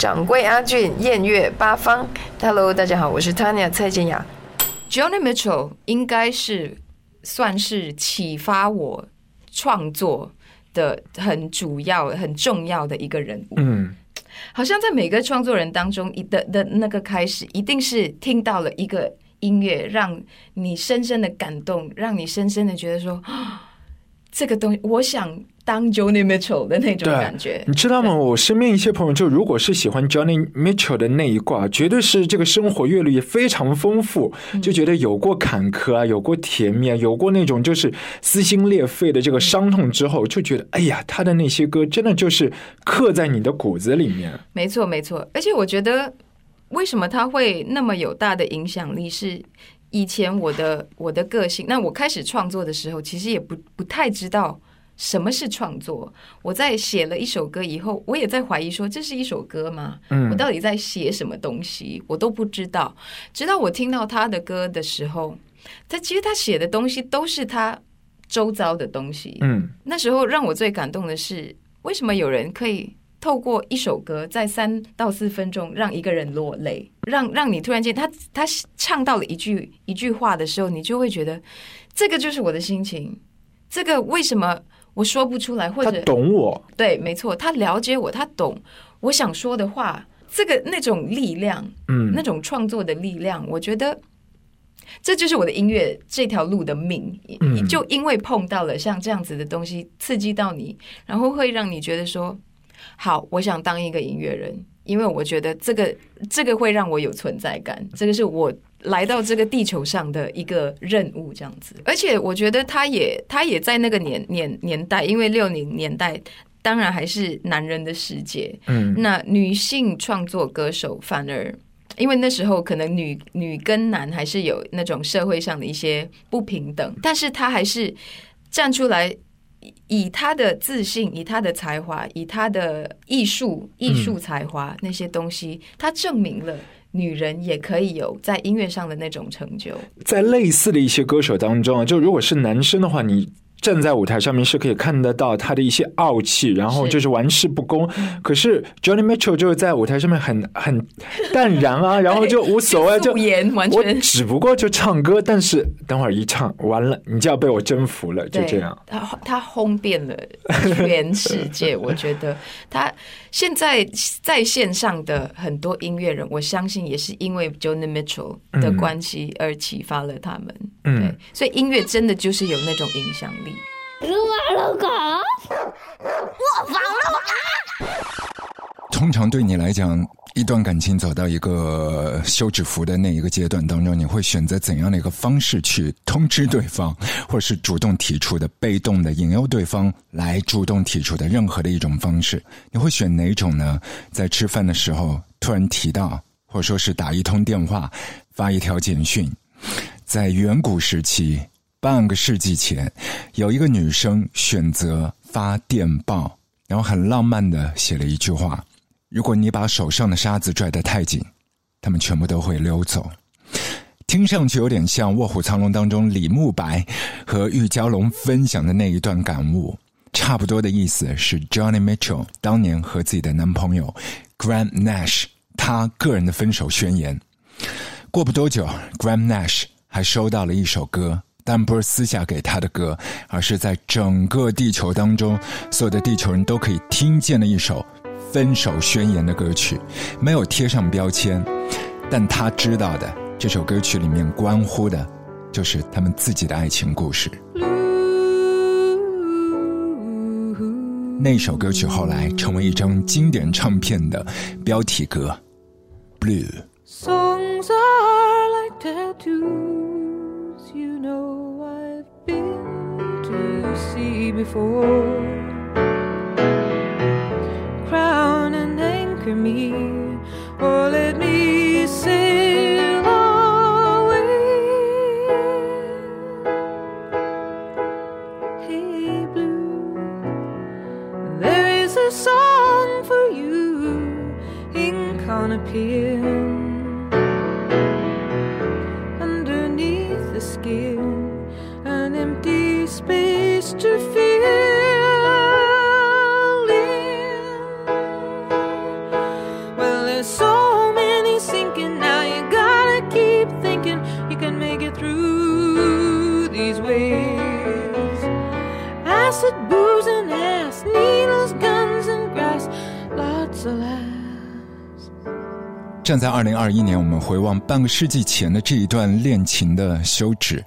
掌柜阿俊、艳月八方。Hello，大家好，我是 Tanya 蔡健雅。Johnny Mitchell 应该是算是启发我创作的很主要、很重要的一个人物。嗯，好像在每个创作人当中，一的的那个开始，一定是听到了一个音乐，让你深深的感动，让你深深的觉得说，啊 这个东西，我想当 Johnny Mitchell 的那种感觉。你知道吗？我身边一些朋友，就如果是喜欢 Johnny Mitchell 的那一挂，绝对是这个生活阅历非常丰富，嗯就觉得有过坎坷啊，有过甜蜜啊，有过那种就是撕心裂肺的这个伤痛之后，就觉得哎呀，他的那些歌真的就是刻在你的骨子里面。没错，没错。而且我觉得，为什么他会那么有大的影响力？是以前我的我的个性。那我开始创作的时候，其实也不不太知道什么是创作。我在写了一首歌以后，我也在怀疑说，这是一首歌吗？嗯我到底在写什么东西？我都不知道。直到我听到他的歌的时候，他其实他写的东西都是他周遭的东西。嗯，那时候让我最感动的是，为什么有人可以透过一首歌，在三到四分钟让一个人落泪，让让你突然间他他唱到了一句一句话的时候，你就会觉得这个就是我的心情，这个为什么我说不出来，或者他者懂我，对，没错，他了解我，他懂我想说的话，这个那种力量，嗯那种创作的力量，我觉得这就是我的音乐这条路的命。嗯就因为碰到了像这样子的东西，刺激到你，然后会让你觉得说，好，我想当一个音乐人，因为我觉得这个这个会让我有存在感，这个是我。来到这个地球上的一个任务，这样子，而且我觉得他也他也在那个年年年代，因为六零年代当然还是男人的世界，嗯。那女性创作歌手反而，因为那时候可能女女跟男还是有那种社会上的一些不平等，但是他还是站出来，以以她的自信，以他的才华，以他的艺术艺术才华、那些东西，他证明了女人也可以有在音乐上的那种成就。在类似的一些歌手当中啊，就如果是男生的话，你站在舞台上面是可以看得到他的一些傲气，然后就是玩世不恭。可是 Johnny Mitchell 就是在舞台上面很很淡然啊，然后就无所谓，就我全只不过就唱歌，但是等会儿一唱完了，你就要被我征服了，就这样。他他轰遍了全世界。我觉得他现在在线上的很多音乐人，我相信也是因为 Johnny Mitchell 的关系而启发了他们。嗯对，所以音乐真的就是有那种影响力。撸啊撸狗，我防了通常对你来讲，一段感情走到一个休止符的那一个阶段当中，你会选择怎样的一个方式去通知对方，或是主动提出的、被动的引诱对方来主动提出的任何的一种方式？你会选哪种呢？在吃饭的时候突然提到，或者说是打一通电话、发一条简讯，在远古时期。半个世纪前，有一个女生选择发电报，然后很浪漫的写了一句话：“如果你把手上的沙子拽得太紧，他们全部都会溜走。”听上去有点像《卧虎藏龙》当中李慕白和玉娇龙分享的那一段感悟，差不多的意思是 Johnny Mitchell 当年和自己的男朋友 Graham Nash 他个人的分手宣言。过不多久，Graham Nash 还收到了一首歌。但不是私下给他的歌，而是在整个地球当中，所有的地球人都可以听见的一首分手宣言的歌曲，没有贴上标签，但他知道的，这首歌曲里面关乎的，就是他们自己的爱情故事。那首歌曲后来成为一张经典唱片的标题歌，《Blue》。Songs are like You know I've been to sea before. Crown and anchor me, or let me 站在二零二一年，我们回望半个世纪前的这一段恋情的休止，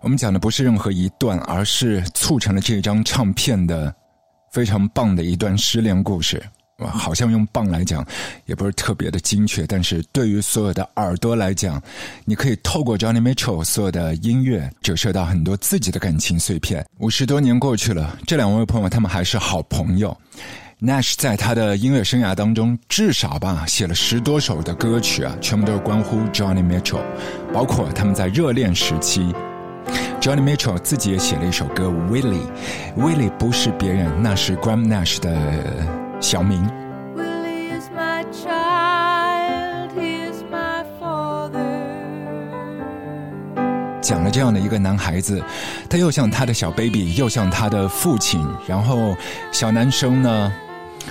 我们讲的不是任何一段，而是促成了这张唱片的非常棒的一段失恋故事。哇，好像用“棒”来讲也不是特别的精确，但是对于所有的耳朵来讲，你可以透过 Johnny Mitchell 所有的音乐折射到很多自己的感情碎片。五十多年过去了，这两位朋友他们还是好朋友。Nash 在他的音乐生涯当中，至少吧写了十多首的歌曲啊，全部都是关乎 Johnny Mitchell，包括他们在热恋时期。Johnny Mitchell 自己也写了一首歌《Willie》，Willie 不是别人，那是 Graham Nash 的小名。Willie is my child, he is my father. 讲了这样的一个男孩子，他又像他的小 baby，又像他的父亲。然后小男生呢，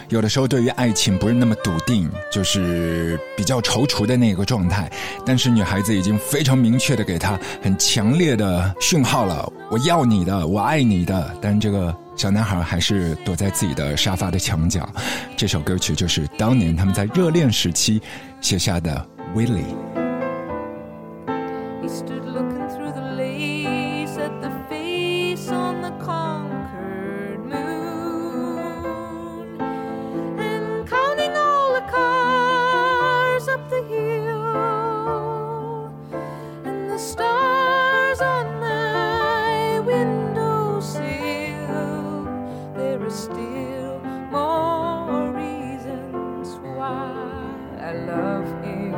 有的时候对于爱情不是那么笃定，就是比较踌躇的那个状态。但是女孩子已经非常明确的给他很强烈的讯号了：我要你的，我爱你的。但这个小男孩还是躲在自己的沙发的墙角。这首歌曲就是当年他们在热恋时期写下的《Willie》。stars on my windowsill. There are still more reasons why I love him.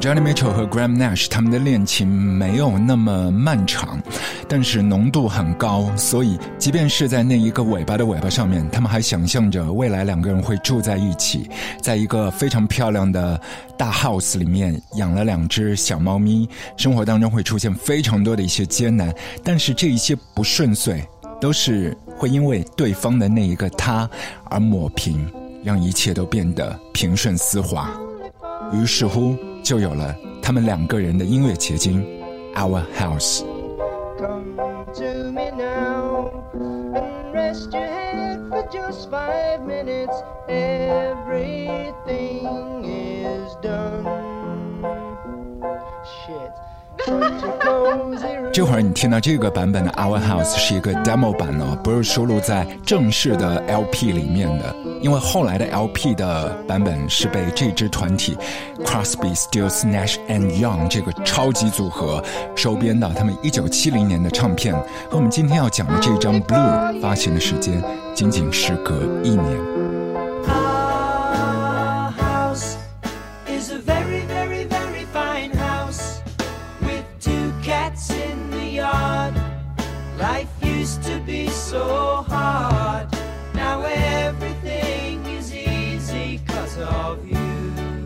Johnny Mitchell 和 Graham Nash 他们的恋情没有那么漫长， 但是浓度很高，所以即便是在那一个尾巴的尾巴上面，他们还想象着未来两个人会住在一起，在一个非常漂亮的大 house 里面养了两只小猫咪，生活当中会出现非常多的一些艰难，但是这一些不顺遂都是会因为对方的那一个他而抹平，让一切都变得平顺丝滑。于是乎，就有了他们两个人的音乐结晶《Our House》。Rest your head for just five minutes. Everything is done. Shit. 这会儿你听到这个版本的《Our House》是一个 demo 版哦，不是收录在正式的 LP 里面的，因为后来的 LP 的版本是被这支团体 Crosby, Stills, Nash and Young 这个超级组合收编到他们1970年的唱片，和我们今天要讲的这张《Blue》发行的时间仅仅时隔一年。So hard. Now everything is easy cause of you.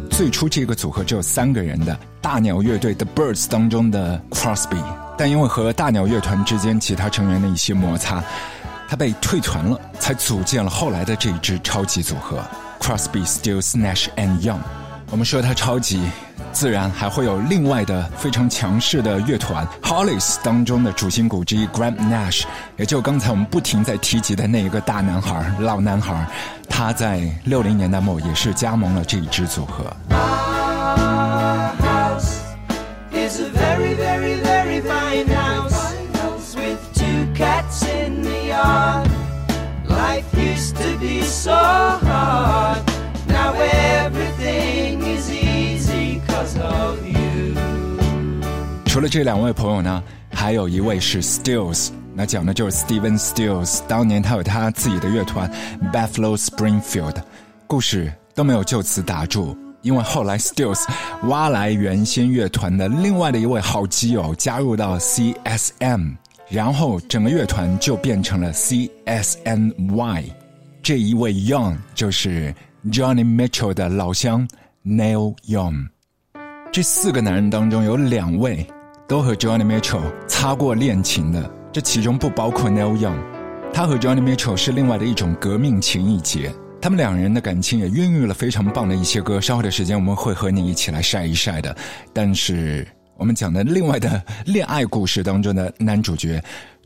最初这个组合只有三个人的大鸟乐队 The Birds 当中的 Crosby，但因为和大鸟乐团之间其他成员的一些摩擦，他被退团了，才组建了后来的这一支超级组合 Crosby, Stills, Nash and Young。我们说它超级，自然还会有另外的非常强势的乐团 Hollis 当中的主心骨之一 Graham Nash，也就刚才我们不停在提及的那一个大男孩、老男孩，他在六零年代末也是加盟了这一支组合。Life used to be so 除了这两位朋友呢，还有一位是 Stills，那讲的就是 Steven Stills。当年他有他自己的乐团 Buffalo Springfield，故事都没有就此打住，因为后来 Stills 挖来原先乐团的另外的一位好基友加入到 CSM，然后整个乐团就变成了 CSNY。这一位 Young 就是 Johnny Mitchell 的老乡 Neil Young。这四个男人当中有两位都和 Johnny Mitchell 擦过恋情的，这其中不包括 Neil Young，他和 Johnny Mitchell 是另外的一种革命情谊结。他们两人的感情也孕育了非常棒的一些歌，稍后的时间我们会和你一起来晒一晒的。但是我们讲的另外的恋爱故事当中的男主角，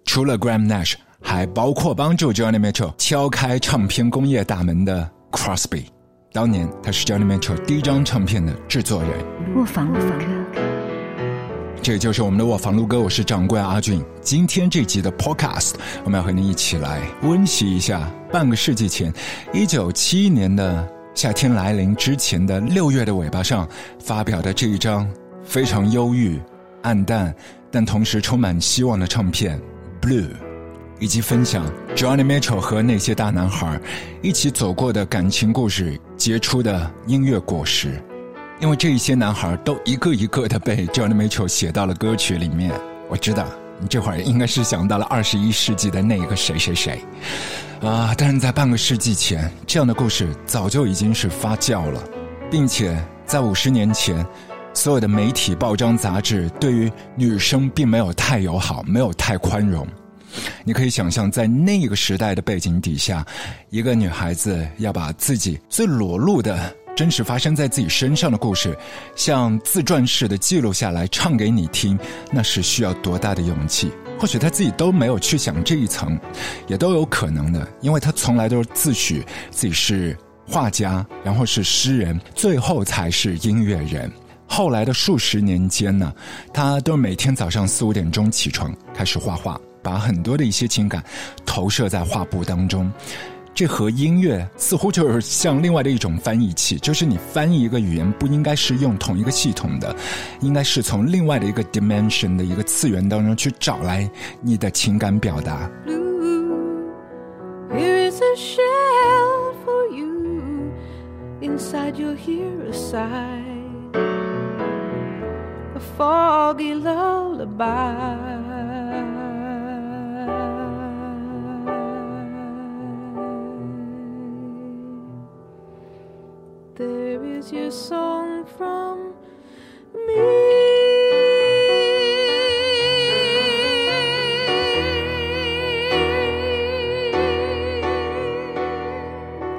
除了 Graham Nash，还包括帮助 Johnny Mitchell 敲开唱片工业大门的 Crosby，当年他是 Johnny Mitchell 第一张唱片的制作人。卧房卧房这就是我们的卧房录歌，我是掌柜阿俊。今天这集的 Podcast，我们要和您一起来温习一下半个世纪前，一九七一年的夏天来临之前的六月的尾巴上发表的这一张非常忧郁、暗淡，但同时充满希望的唱片《Blue》，以及分享 Johnny Mitchell 和那些大男孩一起走过的感情故事结出的音乐果实。因为这一些男孩都一个一个的被 John Mitchell 写到了歌曲里面。我知道你这会儿应该是想到了二十一世纪的那一个谁谁谁，啊！但是在半个世纪前，这样的故事早就已经是发酵了，并且在五十年前，所有的媒体、报章、杂志对于女生并没有太友好，没有太宽容。你可以想象，在那个时代的背景底下，一个女孩子要把自己最裸露的。真实发生在自己身上的故事，像自传式的记录下来，唱给你听，那是需要多大的勇气？或许他自己都没有去想这一层，也都有可能的，因为他从来都是自诩自己是画家，然后是诗人，最后才是音乐人。后来的数十年间呢，他都每天早上四五点钟起床，开始画画，把很多的一些情感投射在画布当中。这和音乐似乎就是像另外的一种翻译器，就是你翻译一个语言不应该是用同一个系统的，应该是从另外的一个 dimension 的一个次元当中去找来你的情感表达。Foggy lullaby. There is your song from me.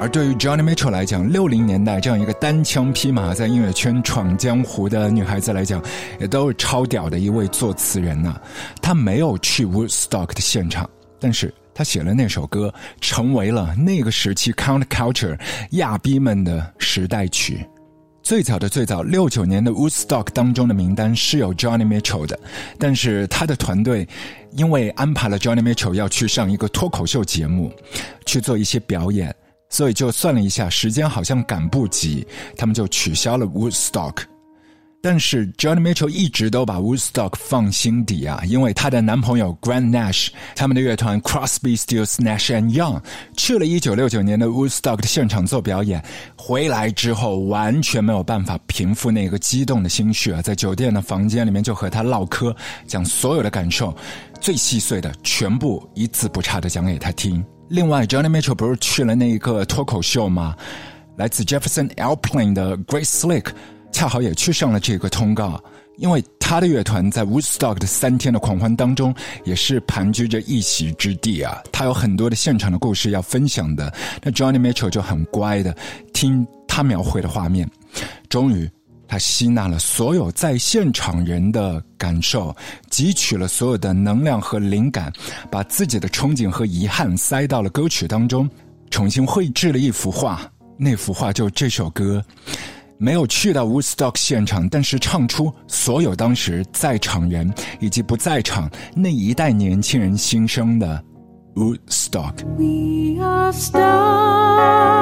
而对于 Johnny Mitchell 来讲，六零年代这样一个单枪匹马在音乐圈闯江湖的女孩子来讲，也都是超屌的一位作词人呐、她没有去 Woodstock 的现场，但是他写了那首歌，成为了那个时期 count culture 亚逼们的时代曲。最早的最早，六九年的 Woodstock 当中的名单是有 Johnny Mitchell 的，但是他的团队因为安排了 Johnny Mitchell 要去上一个脱口秀节目，去做一些表演，所以就算了一下时间好像赶不及，他们就取消了 Woodstock。但是 John Mitchell 一直都把 Woodstock 放心底啊，因为她的男朋友 g r a n d Nash，他们的乐团 Crosby, Stills, Nash and Young 去了1969年的 Woodstock 的现场做表演，回来之后完全没有办法平复那个激动的心绪啊，在酒店的房间里面就和他唠嗑，讲所有的感受，最细碎的全部一字不差的讲给他听。另外，John Mitchell 不是去了那一个脱口秀吗？来自 Jefferson Airplane 的 Great Slick。恰好也去上了这个通告，因为他的乐团在 Woodstock 的三天的狂欢当中，也是盘踞着一席之地啊。他有很多的现场的故事要分享的，那 Johnny Mitchell 就很乖的听他描绘的画面，终于。他吸纳了所有在现场人的感受，汲取了所有的能量和灵感，把自己的憧憬和遗憾塞到了歌曲当中，重新绘制了一幅画。那幅画就这首歌。没有去到 Woodstock 现场，但是唱出所有当时在场人以及不在场那一代年轻人心声的 Woodstock。We are star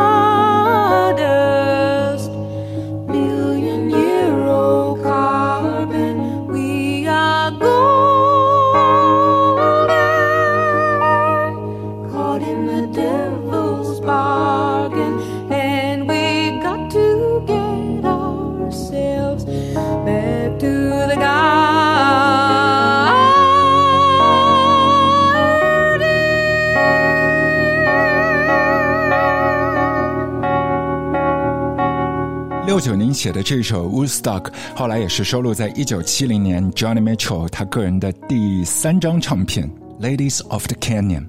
六九年写的这首 Woodstock，后来也是收录在一九七零年 Johnny Mitchell 他个人的第三张唱片《Ladies of the Canyon》。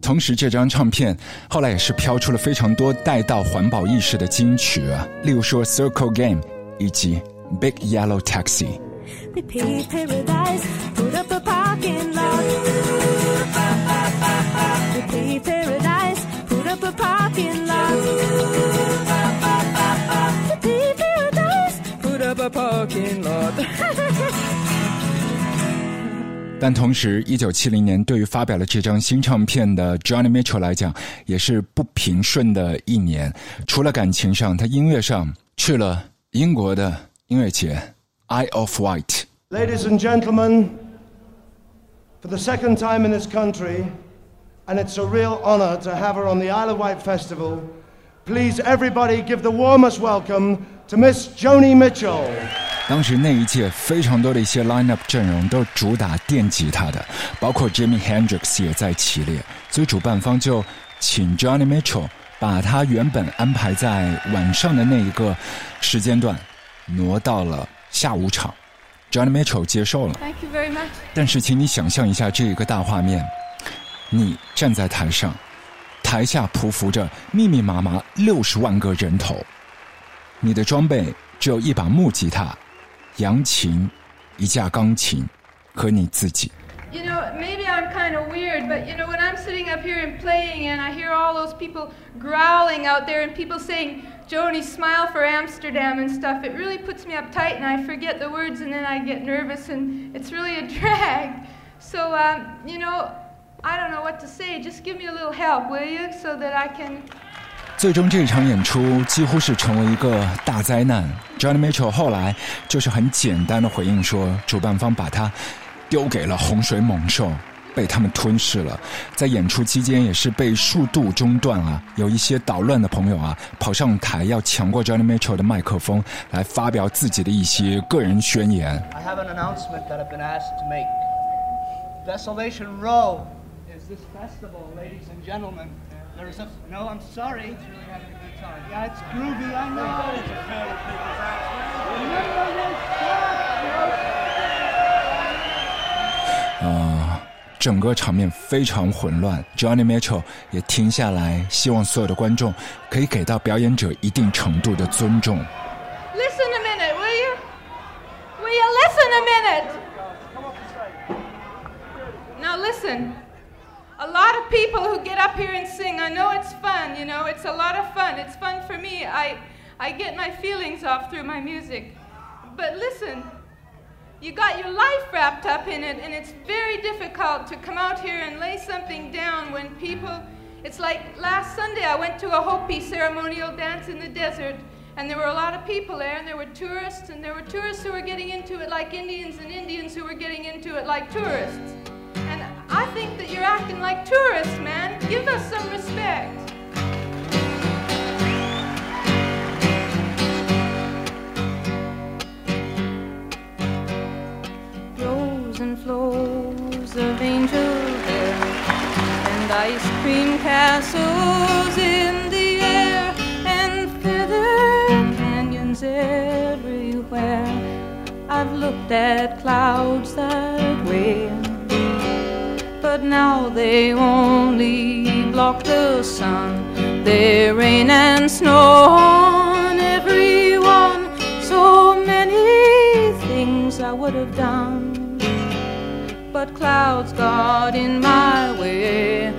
同时，这张唱片后来也是飘出了非常多带到环保意识的金曲啊，例如说《Circle Game》以及《Big Yellow Taxi》。但同时，一九七零年对于发表了这张新唱片的 Johnny Mitchell 来讲，也是不平顺的一年。除了感情上，他音乐上去了英国的音乐节 Eye of White。 Ladies and gentlemen, for the second time in this country, and it's a real honor to have her on the Isle of Wight Festival, please everybody give the warmest welcome to Miss Joni Mitchell. 当时那一届非常多的一些 lineup 阵容都主打电吉他的，包括 Jimi Hendrix 也在其列，所以主办方就请 Johnny Mitchell 把他原本安排在晚上的那一个时间段挪到了下午场。Johnny Mitchell 接受了，Thank you very much. 但是请你想象一下这一个大画面，你站在台上，台下匍匐着密密麻麻六十万个人头，你的装备只有一把木吉他、扬琴、一架钢琴和你自己。 You know, maybe I'm kind of weird, but you know, when I'm sitting up here and playing and I hear all those people growling out there and people saying, Joni, smile for Amsterdam and stuff, it really puts me uptight and I forget the words and then I get nervous and it's really a drag. So, um, you know, I don't know what to say. Just give me a little help, will you? So that I can 最终这一场演出几乎是成为一个大灾难。Johnny Mitchell 后来就是很简单的回应说，主办方把他丢给了洪水猛兽，被他们吞噬了。在演出期间也是被数度中断啊，有一些捣乱的朋友啊跑上台要抢过 Johnny Mitchell 的麦克风来发表自己的一些个人宣言。I have an announcement that I've been asked to make. Desolation Row is this festival, ladies and gentlemen. There's a no. I'm sorry. It's really having a good time. Yeah, it's groovy. I know. It's a fair people's action. Remember this. 呃，整个场面非常混乱。Johnny Mitchell 也停下来，希望所有的观众可以给到表演者一定程度的尊重。 listen a minute, will you? Will you listen a minute? Now listen. A lot of people who get up here and sing, I know it's fun, you know, it's a lot of fun. It's fun for me. I I get my feelings off through my music. But listen, you got your life wrapped up in it and it's very difficult to come out here and lay something down when people it's like last Sunday I went to a Hopi ceremonial dance in the desert and there were a lot of people there and there were tourists and there were tourists who were getting into it like Indians and Indians who were getting into it like tourists. I think that you're acting like tourists, man. Give us some respect. Flows and flows of angel hair and ice cream castles in the air and feather canyons everywhere. I've looked at clouds that way, but now they only block the sun. They rain and snow on everyone. So many things I would have done, but clouds got in my way.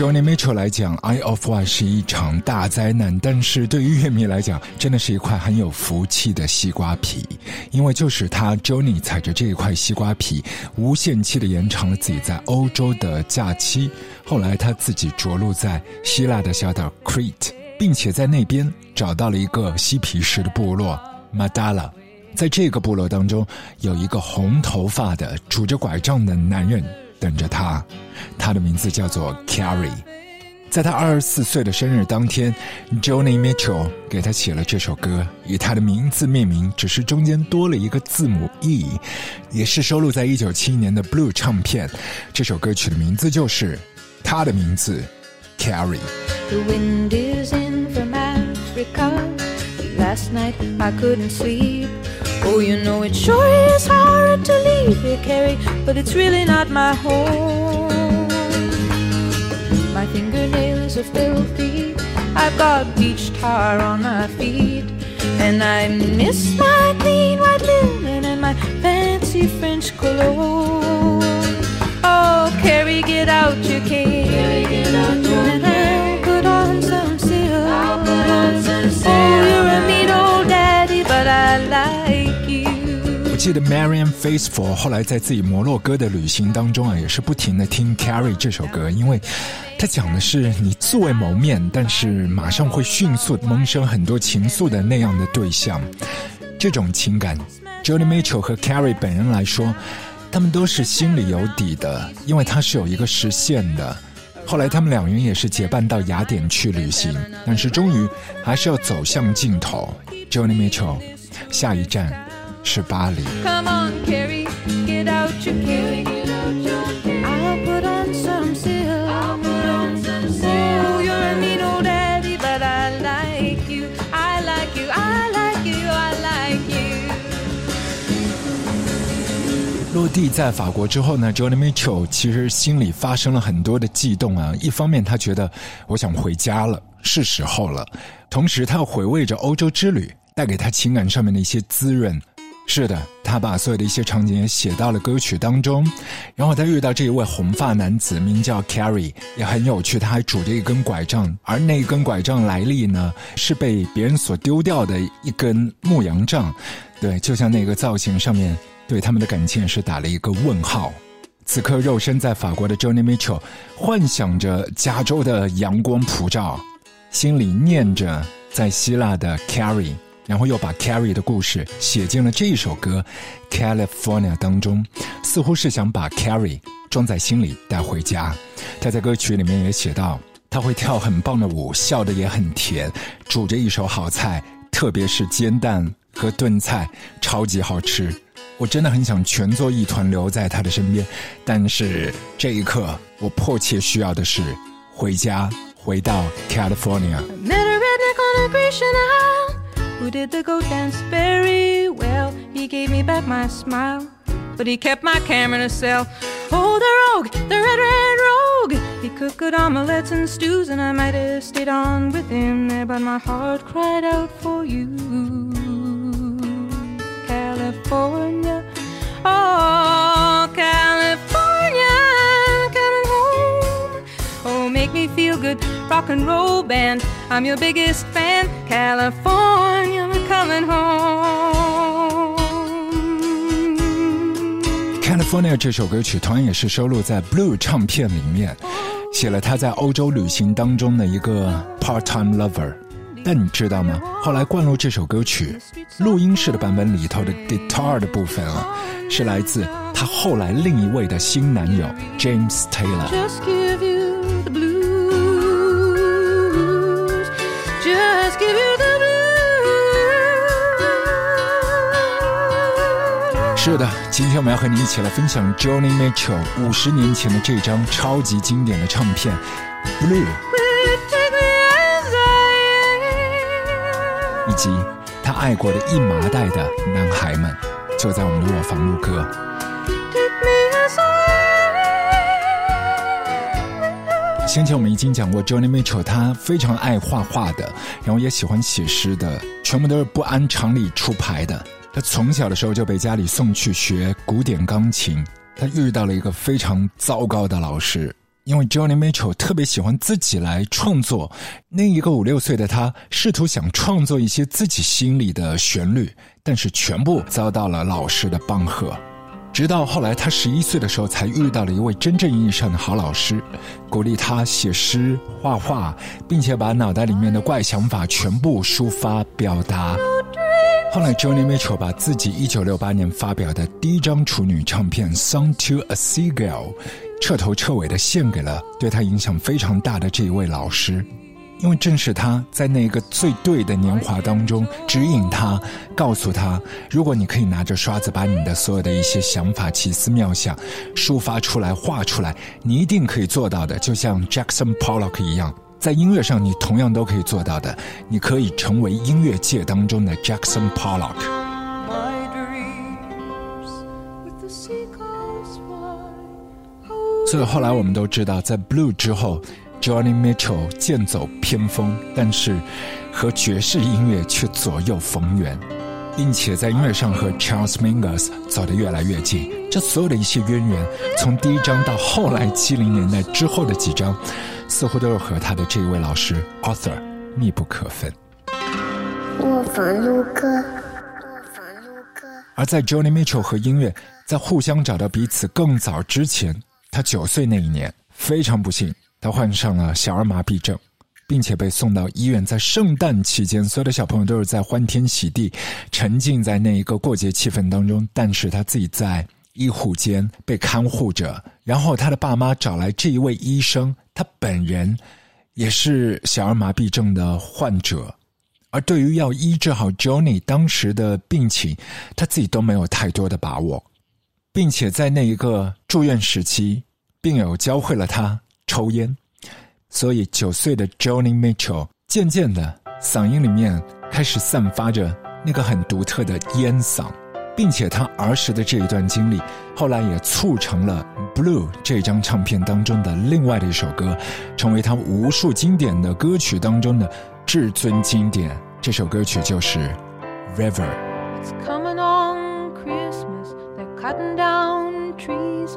Johnny Mitchell 来讲，《Eye of One》是一场大灾难，但是对于乐迷来讲，真的是一块很有福气的西瓜皮，因为就是他 Johnny 踩着这一块西瓜皮，无限期的延长了自己在欧洲的假期。后来他自己着陆在希腊的小岛 Crete，并且在那边找到了一个嬉皮士的部落 Madala。在这个部落当中，有一个红头发的拄着拐杖的男人等着他，他的名字叫做 Carrie。在他二十四岁的生日当天，Johnny Mitchell 给他写了这首歌，以他的名字命名，只是中间多了一个字母 E，也是收录在一九七一年的 Blue 唱片。这首歌曲的名字就是他的名字 Carrie。The wind is in for me Last night I couldn't sleep. Oh, you know it sure is hard to leave here, Carrie, but it's really not my home. My fingernails are filthy, I've got beach tar on my feet. And I miss my clean white linen and my fancy French cologne. Oh, Carrie, get out your cane. And I'll 记得 Marian Faithful 后来在自己摩洛哥的旅行当中啊，也是不停的听 Carrie 这首歌，因为他讲的是你素未谋面，但是马上会迅速萌生很多情愫的那样的对象，这种情感，Johnny Mitchell 和 Carrie 本人来说，他们都是心里有底的，因为它是有一个实现的。后来他们两人也是结伴到雅典去旅行，但是终于还是要走向尽头。Johnny Mitchell，下一站是巴黎。Come on, Carrie, get out your cane. I'll put on some silk. Oh, you're a mean old daddy, but I like you. I like you. I like you. I like you. 落地在法国之后呢，Joni Mitchell 其实心里发生了很多的悸动啊。一方面，他觉得我想回家了，是时候了；同时，他又回味着欧洲之旅带给他情感上面的一些滋润。是的，他把所有的一些场景也写到了歌曲当中。然后他遇到这一位红发男子，名叫 Carrie，也很有趣，他还拄着一根拐杖，而那根拐杖来历呢，是被别人所丢掉的一根牧羊杖。对，就像那个造型上面对他们的感情也是打了一个问号。此刻肉身在法国的 Joni Mitchell 幻想着加州的阳光普照，心里念着在希腊的 Carrie，然后又把 Carrie 的故事写进了这一首歌《California》当中，似乎是想把 Carrie 装在心里带回家。他在歌曲里面也写到，他会跳很棒的舞，笑得也很甜，煮着一手好菜，特别是煎蛋和炖菜，超级好吃。我真的很想全做一团留在他的身边，但是这一刻我迫切需要的是回家，回到 California。Who did the goat dance very well. He gave me back my smile, but he kept my camera in a cell. Oh, the rogue, the red, red rogue. He cooked good omelets and stews, and I might have stayed on with him there, but my heart cried out for you. California, oh, good, rock and roll band. I'm your biggest fan, California, I'm coming home. California 这首歌曲同样也是收录在 Blue 唱片里面，写了他在欧洲旅行当中的一个 part-time lover。但你知道吗？后来灌录这首歌曲录音室的版本里头的 guitar 的部分啊，是来自他后来另一位的新男友 James Taylor。是的，今天我们要和你一起来分享 jonymitchell 五十年前的这张超级经典的唱片《Blue》，以及他爱过的一麻袋的男孩们，就在我们的卧房录歌。先前我们已经讲过，Johnny Mitchell 他非常爱画画的，然后也喜欢写诗的，全部都是不按常理出牌的。他从小的时候就被家里送去学古典钢琴，他遇到了一个非常糟糕的老师。因为 Johnny Mitchell 特别喜欢自己来创作，那一个五六岁的他试图想创作一些自己心里的旋律，但是全部遭到了老师的帮和。直到后来，他十一岁的时候，才遇到了一位真正意义上的好老师，鼓励他写诗、画画，并且把脑袋里面的怪想法全部抒发表达。后来，Joni Mitchell 把自己1968年发表的第一张处女唱片《Song to a Seagull》彻头彻尾的献给了对他影响非常大的这一位老师。因为正是他在那个最对的年华当中指引他，告诉他，如果你可以拿着刷子把你的所有的一些想法、奇思妙想抒发出来、画出来，你一定可以做到的。就像 Jackson Pollock 一样，在音乐上你同样都可以做到的你可以成为音乐界当中的 jackson pollock 所以后来我们都知道在 blue 之后 johnny mitchell 剑走偏锋但是和爵士音乐却左右逢源并且在音乐上和 charles mingus 走得越来越近。这所有的一些渊源，从第一章到后来七零年代之后的几章，似乎都是和他的这一位老师 Arthur 密不可分。我房路哥，而在 Johnny Mitchell 和音乐在互相找到彼此更早之前，他九岁那一年，非常不幸，他患上了小儿麻痹症，并且被送到医院。在圣诞期间，所有的小朋友都是在欢天喜地，沉浸在那一个过节气氛当中，但是他自己在医护间被看护着。然后他的爸妈找来这一位医生，他本人也是小儿麻痹症的患者。而对于要医治好 Johnny 当时的病情，他自己都没有太多的把握，并且在那一个住院时期，病友教会了他抽烟，所以九岁的 Johnny Mitchell 渐渐的嗓音里面开始散发着那个很独特的烟嗓，并且他儿时的这一段经历，后来也促成了《Blue》这张唱片当中的另外的一首歌，成为他无数经典的歌曲当中的。至尊经典，这首歌曲就是《River》。It's coming on Christmas. They're cutting down trees.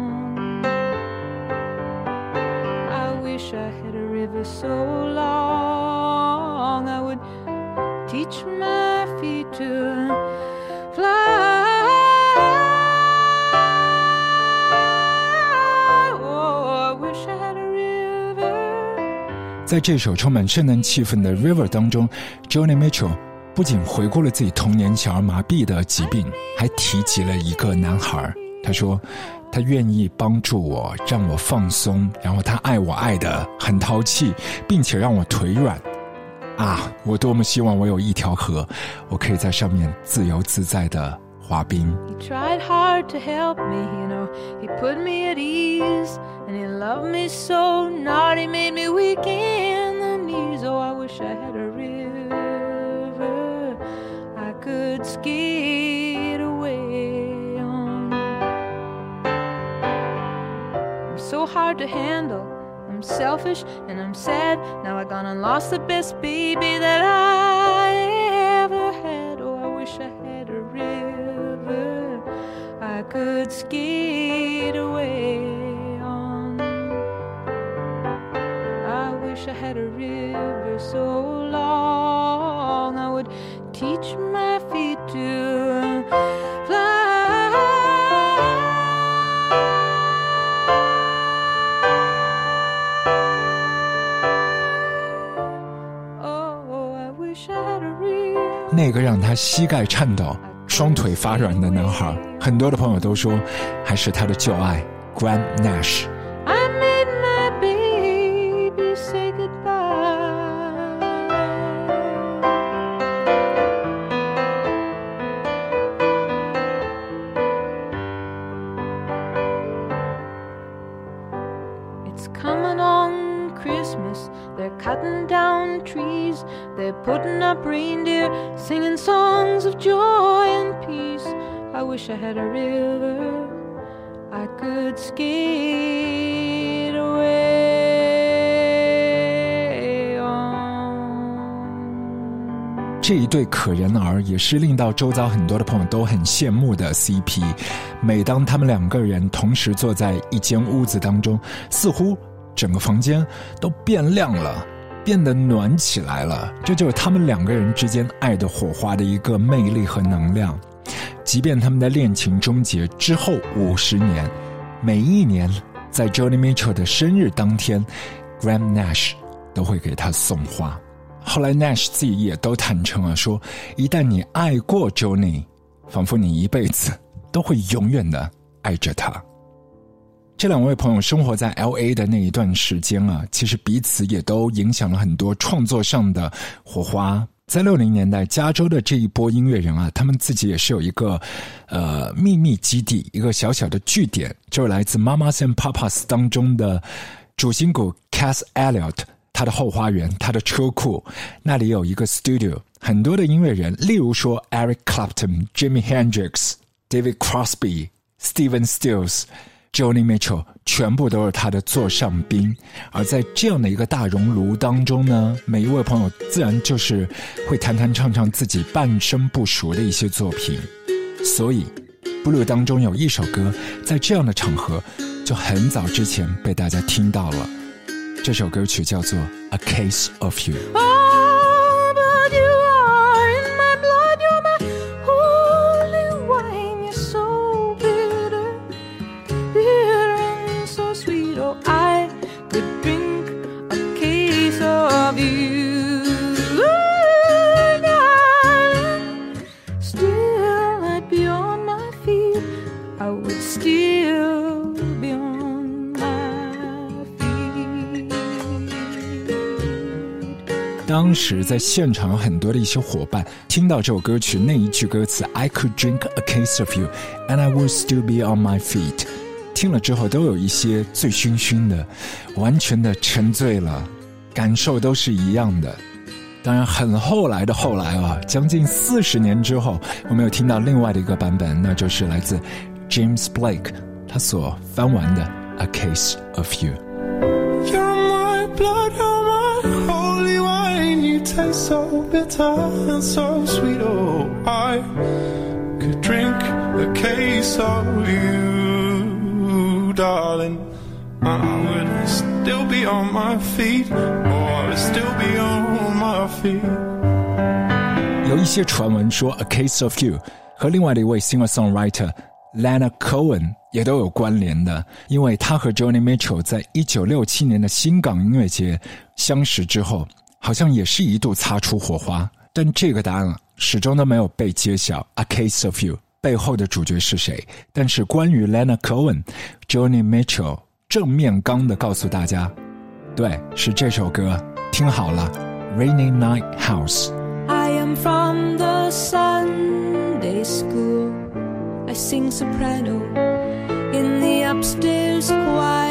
Wish I had a river so long I would teach my feet to fly. Oh, I wish I had a river. 在这首充满圣诞气氛的《River》当中，Johnny Mitchell 不仅回顾了自己童年小儿麻痹的疾病，还提及了一个男孩。他说：“他愿意帮助我，让我放松，然后他爱我爱的很淘气，并且让我腿软。啊，我多么希望我有一条河，我可以在上面自由自在的滑冰。” He tried hard to handle. I'm selfish and I'm sad. Now I gone and lost the best baby that I ever had. Oh, I wish I had a river I could skate away on. I wish I had a river so long I would teach my feet to 那个让他膝盖颤抖、双腿发软的男孩，很多的朋友都说，还是他的旧爱 Graham Nash。这一对可人儿也是令到周遭很多的朋友都很羡慕的 CP。每当他们两个人同时坐在一间屋子当中，似乎整个房间都变亮了，变得暖起来了。这就是他们两个人之间爱的火花的一个魅力和能量。即便他们的恋情终结之后五十年，每一年在 Johnny Mitchell 的生日当天，Graham Nash 都会给他送花。后来 Nash 自己也都坦诚了说，一旦你爱过 Johnny，仿佛你一辈子都会永远的爱着他。这两位朋友生活在 L A 的那一段时间啊，其实彼此也都影响了很多创作上的火花。在六零年代，加州的这一波音乐人啊，他们自己也是有一个呃秘密基地，一个小小的据点，就是来自《Mamas and Papas》当中的主心骨 Cass Elliot，他的后花园，他的车库，那里有一个 studio，很多的音乐人，例如说 Eric Clapton、Jimi Hendrix、David Crosby、Steven Stills。Joni Mitchell 全部都是他的座上宾，而在这样的一个大熔炉当中呢，每一位朋友自然就是会弹弹唱唱自己半生不熟的一些作品，所以《Blue》当中有一首歌，在这样的场合就很早之前被大家听到了，这首歌曲叫做《A Case of You》。当时在现场有很多的一些伙伴听到这首歌曲那一句歌词 "I could drink a case of you and I would still be on my feet"，听了之后都有一些醉醺醺的，完全的沉醉了，感受都是一样的。当然，很后来的后来啊，将近四十年之后，我们有听到另外的一个版本，那就是来自 James Blake 他所翻完的 "A Case of You"。taste so bitter and so sweet. Oh, I could drink a case of you, darling. And I would still be on my feet. Oh, I would still be on my feet. 有一些传闻说，《A Case of You》和另外的一位 singer-songwriter Lana Cohen 也都有关联的，因为他和 Joni Mitchell 在一九六七年的新港音乐节相识之后， 好像也是一度擦出火花，但这个答案始终都没有被揭晓。A Case of You 背后的主角是谁？但是关于 Lena Cohen、Joni Mitchell，正面刚的告诉大家，对，是这首歌，听好了，《Rainy Night House》。I am from the Sunday school. I sing soprano in the upstairs choir.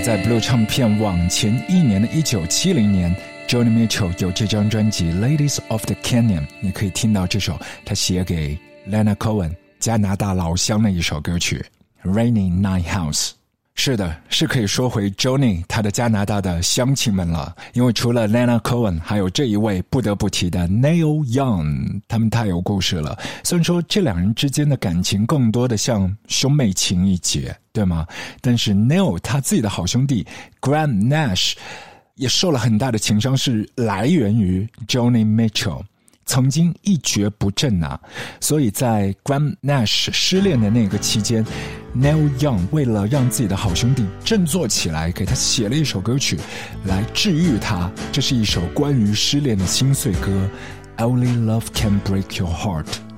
在 Blue 唱片往前一年的一九七零年，Johnny Mitchell 有这张专辑《Ladies of the Canyon》，你可以听到这首他写给 Lena Cohen 加拿大老乡的一首歌曲《Rainy Night House》。是的，是可以说回 JONY 他的加拿大的乡亲们了，因为除了 Lena Cohen，还有这一位不得不提的 Neil Young，他们太有故事了。虽然说这两人之间的感情更多的像兄妹情一节，对吗？但是 Neil 他自己的好兄弟 Graham Nash 也受了很大的情伤，是来源于 JONY Mitchell。曾经一蹶不振呐、啊，所以在 Graham Nash 失恋的那个期间，Neil Young 为了让自己的好兄弟振作起来，给他写了一首歌曲来治愈他。这是一首关于失恋的心碎歌，Only Love Can Break Your Heart。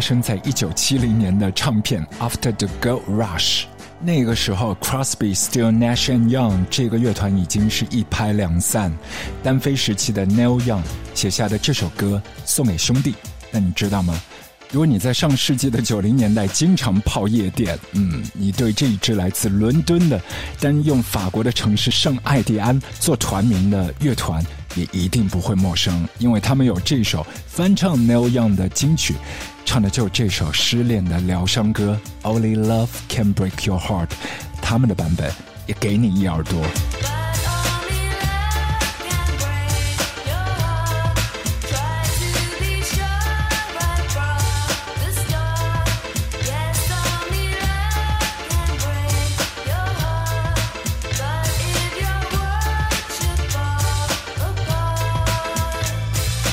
生在一九七零年的唱片《After the Gold Rush》。那个时候，Crosby、Still、Nash and Young 这个乐团已经是一拍两散。单飞时期的 Neil Young 写下的这首歌送给兄弟，那你知道吗？如果你在上世纪的九零年代经常泡夜店，嗯，你对这一支来自伦敦的、单用法国的城市圣艾蒂安做团名的乐团，也一定不会陌生，因为他们有这首翻唱 Neil Young 的金曲，唱的就是这首失恋的疗伤歌《Only Love Can Break Your Heart》，他们的版本也给你一耳朵。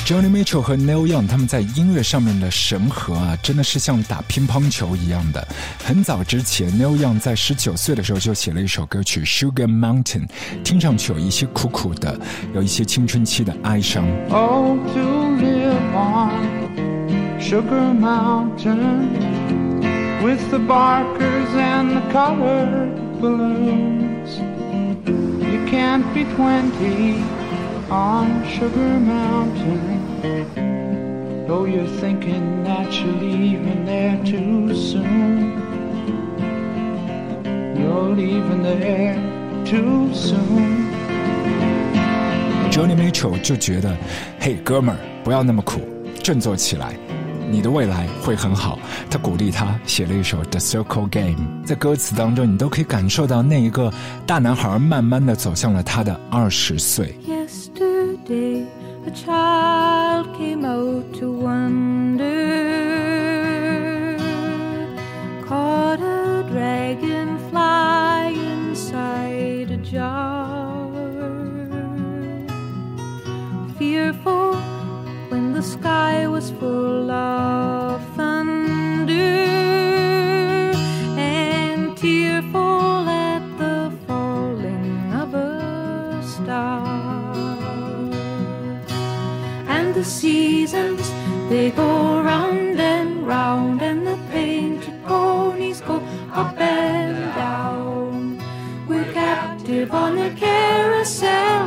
Johnny Mitchell 和 Neil Young 他们在音乐上面的神合啊，真的是像打乒乓球一样的。很早之前，Neil Young 在十九岁的时候就写了一首歌曲《Sugar Mountain》，听上去有一些苦苦的，有一些青春期的哀伤。On Sugar Mountain. Though you're thinking that you're leaving there too soon. You're leaving there too soon. Johnny Mitchell 就觉得，嘿，哥们儿，不要那么苦，振作起来，你的未来会很好。他鼓励他写了一首《The Circle Game》，在歌词当中，你都可以感受到那一个大男孩慢慢的走向了他的二十岁。 Yesterday, a child sky was full of thunder, and tearful at the falling of a star. And the seasons they go round and round, and the painted ponies go up and down. We're captive on the carousel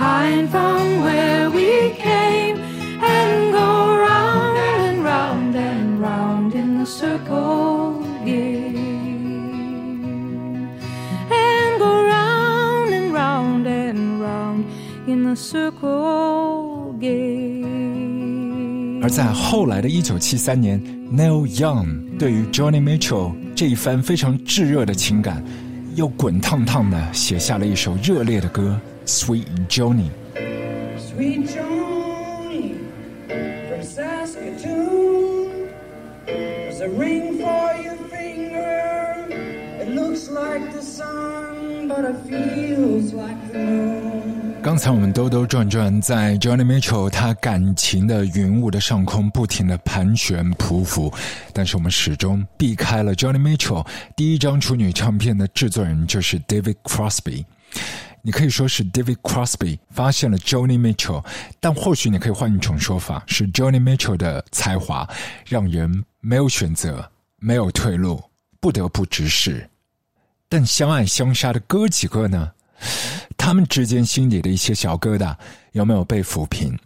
behind from where we came and go round and round and round in the circle game. And go round and round and round in the circle game. 而在后来的一九七三年，Neil Young 对于 Johnny Mitchell 这一番非常炙热的情感，又滚烫烫的写下了一首热烈的歌《 Sweet Johnny》。Sweet Johnny from Saskatoon. There's a ring for your finger. It looks like the sun, but it feels like the moon. 刚才我们兜兜转转在 Johnny Mitchell 他感情的云雾的上空不停的盘旋匍匐，但是我们始终避开了 Johnny Mitchell 第一张处女唱片的制作人就是 David Crosby。你可以说是 David Crosby 发现了 Johnny Mitchell，但或许你可以换一种说法，是 Johnny Mitchell 的才华让人没有选择，没有退路，不得不直视。但相爱相杀的哥几个呢？他们之间心底的一些小疙瘩有没有被抚平？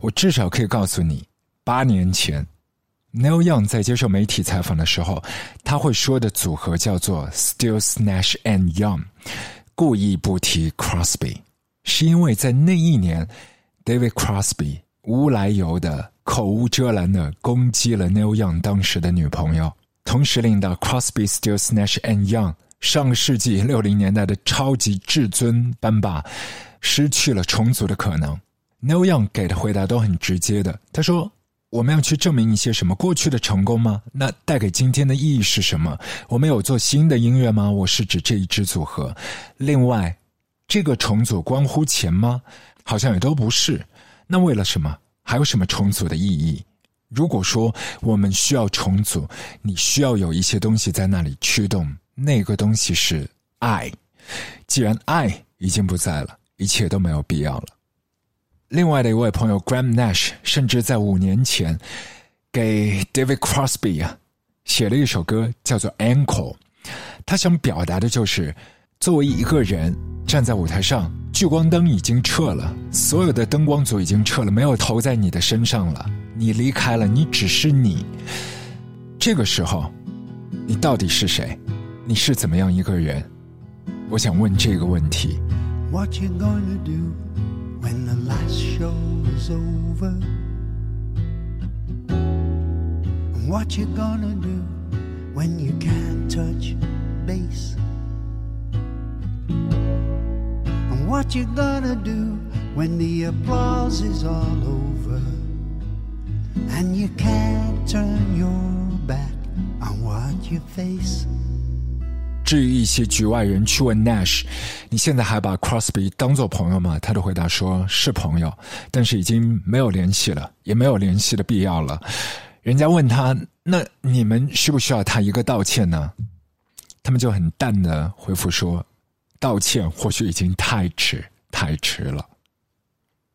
我至少可以告诉你，八年前，Neil Young 在接受媒体采访的时候，他会说的组合叫做 Stills Nash and Young，故意不提 Crosby，是因为在那一年，David Crosby 无来由的口无遮拦的攻击了 Neil Young 当时的女朋友，同时令到 Crosby、Stills Nash and Young。上个世纪六零年代的超级至尊班霸失去了重组的可能。Neil Young 给的回答都很直接的，他说：“我们要去证明一些什么过去的成功吗？那带给今天的意义是什么？我们有做新的音乐吗？我是指这一支组合。另外，这个重组关乎钱吗？好像也都不是。那为了什么？还有什么重组的意义？”如果说我们需要重组，你需要有一些东西在那里驱动。那个东西是爱，既然爱已经不在了，一切都没有必要了。另外的一位朋友 Graham Nash 甚至在五年前给 David Crosby 啊写了一首歌，叫做《Ankle》。他想表达的就是，作为一个人站在舞台上，聚光灯已经撤了，所有的灯光组已经撤了，没有投在你的身上了，你离开了，你只是你。这个时候，你到底是谁？你是怎么样一个人？我想问这个问题。What you gonna do when the last show is over? And What you gonna do when you can't touch base? And what you gonna do when the applause is all over? And you can't turn your back on what you face? 至于一些局外人去问 Nash，你现在还把 Crosby 当做朋友吗？他的回答说是朋友，但是已经没有联系了，也没有联系的必要了。人家问他，那你们需不需要他一个道歉呢？他们就很淡的回复说，道歉或许已经太迟，太迟了。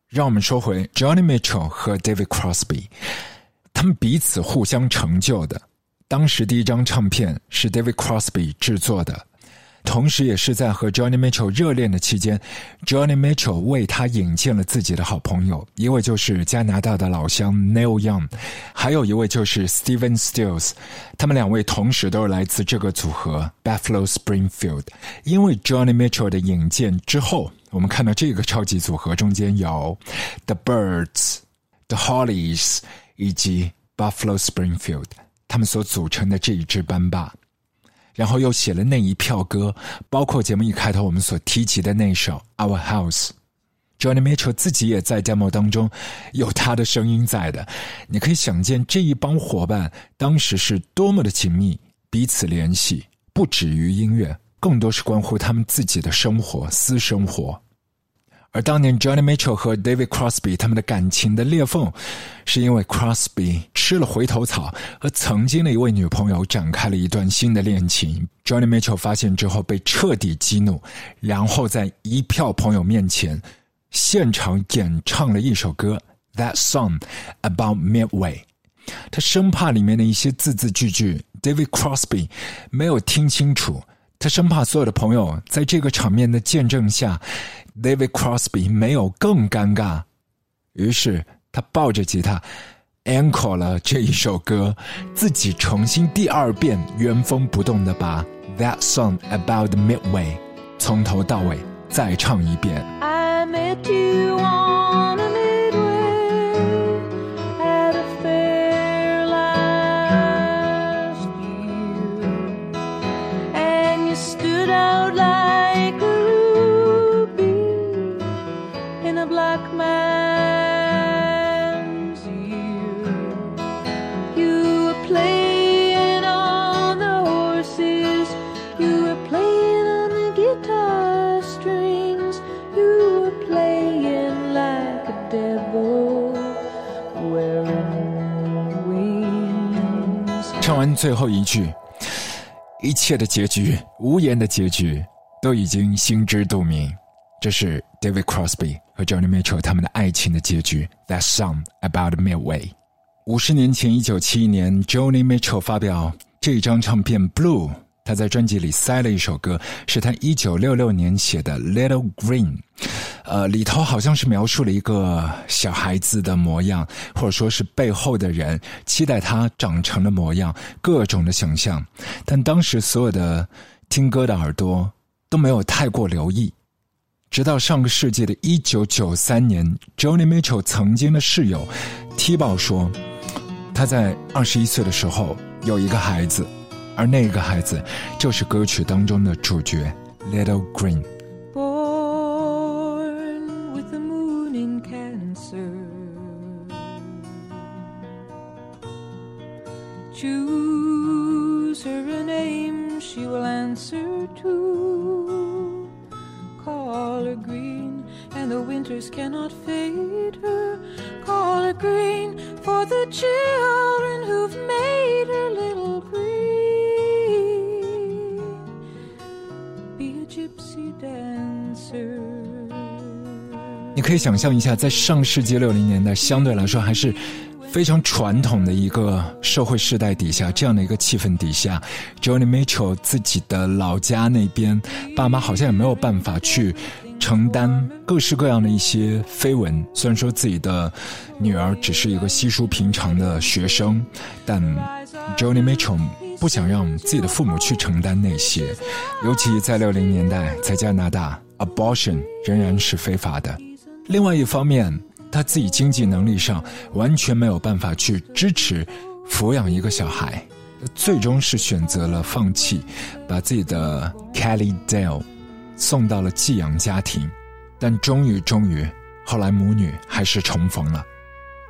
让我们说回 Johnny Mitchell 和 David Crosby，他们彼此互相成就的。当时第一张唱片是 David Crosby 制作的，同时也是在和 Johnny Mitchell 热恋的期间，Johnny Mitchell 为他引荐了自己的好朋友，一位就是加拿大的老乡 Neil Young，还有一位就是 Steven Stills，他们两位同时都是来自这个组合 Buffalo Springfield。因为 Johnny Mitchell 的引荐之后，我们看到这个超级组合中间有 The Birds、The Hollies 以及 Buffalo Springfield。他们所组成的这一支班霸，然后又写了那一票歌，包括节目一开头我们所提及的那首《Our House》。Johnny Mitchell 自己也在 demo 当中有他的声音在的，你可以想见这一帮伙伴当时是多么的紧密，彼此联系，不止于音乐，更多是关乎他们自己的生活、私生活。而当年 Johnny Mitchell 和 David Crosby 他们的感情的裂缝，是因为 Crosby 吃了回头草，和曾经的一位女朋友展开了一段新的恋情。Johnny Mitchell 发现之后被彻底激怒，然后在一票朋友面前现场演唱了一首歌《That Song About Midway》。他生怕里面的一些字字句句 David Crosby 没有听清楚，他生怕所有的朋友在这个场面的见证下。David Crosby 没有更尴尬，于是他抱着吉他 encore 了这一首歌，自己重新第二遍原封不动的把 That Song About Midway 从头到尾再唱一遍。I met you 最后一句，一切的结局，无言的结局，都已经心知肚明。这是 David Crosby 和 Johnny Mitchell 他们的爱情的结局。That song about midway。五十年前，一九七一年，Johnny Mitchell 发表这张唱片《Blue》，他在专辑里塞了一首歌，是他一九六六年写的《Little Green》。呃，里头好像是描述了一个小孩子的模样，或者说是背后的人期待他长成的模样，各种的想象。但当时所有的听歌的耳朵都没有太过留意。直到上个世纪的一九九三年，Johnny Mitchell 曾经的室友 T 报说，他在二十一岁的时候有一个孩子，而那个孩子就是歌曲当中的主角 Little Green。 Born with the moon in Cancer. Choose her a name she will answer to. Call her green, and the winters cannot fade her. Call her green for the children who've made her little green. 你可以想象一下在上世纪六零年代相对来说还是非常传统的一个社会世代底下这样的一个气氛底下 johnny mitchell 自己的老家那边爸妈好像也没有办法去承担各式各样的一些绯闻。虽然说自己的女儿只是一个稀疏平常的学生但 johnny mitchell 不想让自己的父母去承担那些，尤其在六零年代，在加拿大，abortion 仍然是非法的。另外一方面，他自己经济能力上完全没有办法去支持抚养一个小孩，最终是选择了放弃，把自己的 Kelly Dale 送到了寄养家庭。但终于，终于，后来母女还是重逢了。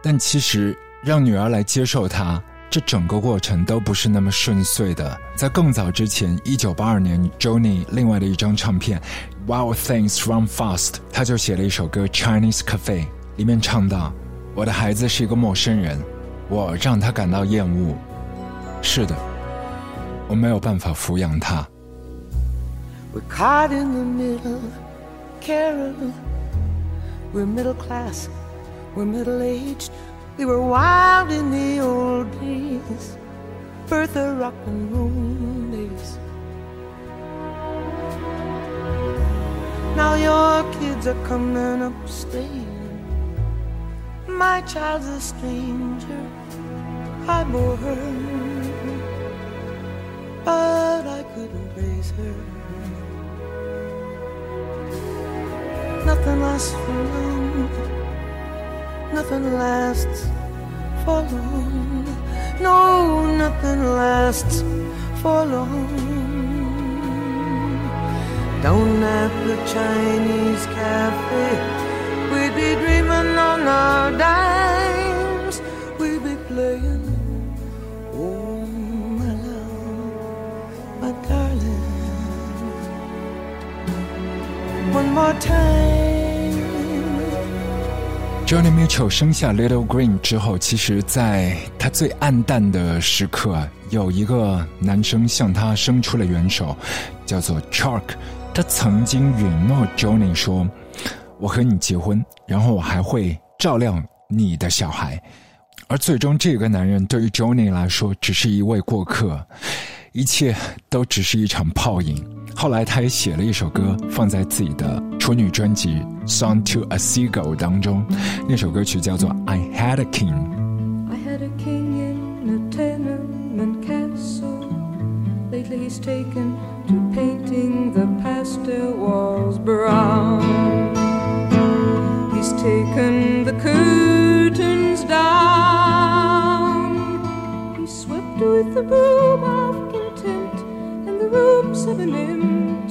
但其实让女儿来接受他，这整个过程都不是那么顺遂的。在更早之前，一九八二年，Johnny 另外的一张唱片《Wild Things Run Fast》，他就写了一首歌《Chinese Cafe》，里面唱到：“我的孩子是一个陌生人，我让他感到厌恶。是的，我没有办法抚养他。” We're middle class, we're middle aged. We were wild in the old days, Bertha rock and roll days. Now your kids are coming up staying. My child's a stranger. I bore her, but I couldn't raise her. Nothing lasts for long. Nothing lasts for long. No, nothing lasts for long. Down at the Chinese cafe, we'd be dreaming on our dimes. We'd be playing, oh my love, my darling. One more time. Johnny Mitchell 生下 Little Green 之后，其实在他最暗淡的时刻，有一个男生向他伸出了援手，叫做 Chuck。他曾经允诺 Johnny 说：“我和你结婚，然后我还会照亮你的小孩。”而最终，这个男人对于 Johnny 来说只是一位过客，一切都只是一场泡影。后来，他也写了一首歌，放在自己的处女专辑《Song to a Seagull》当中，那首歌曲叫做《I Had a King》。 I had a king in a tenement castle. Lately he's taken to painting the pastel walls brown. He's taken the curtains down. He swept with the broom of contempt, and the rooms have an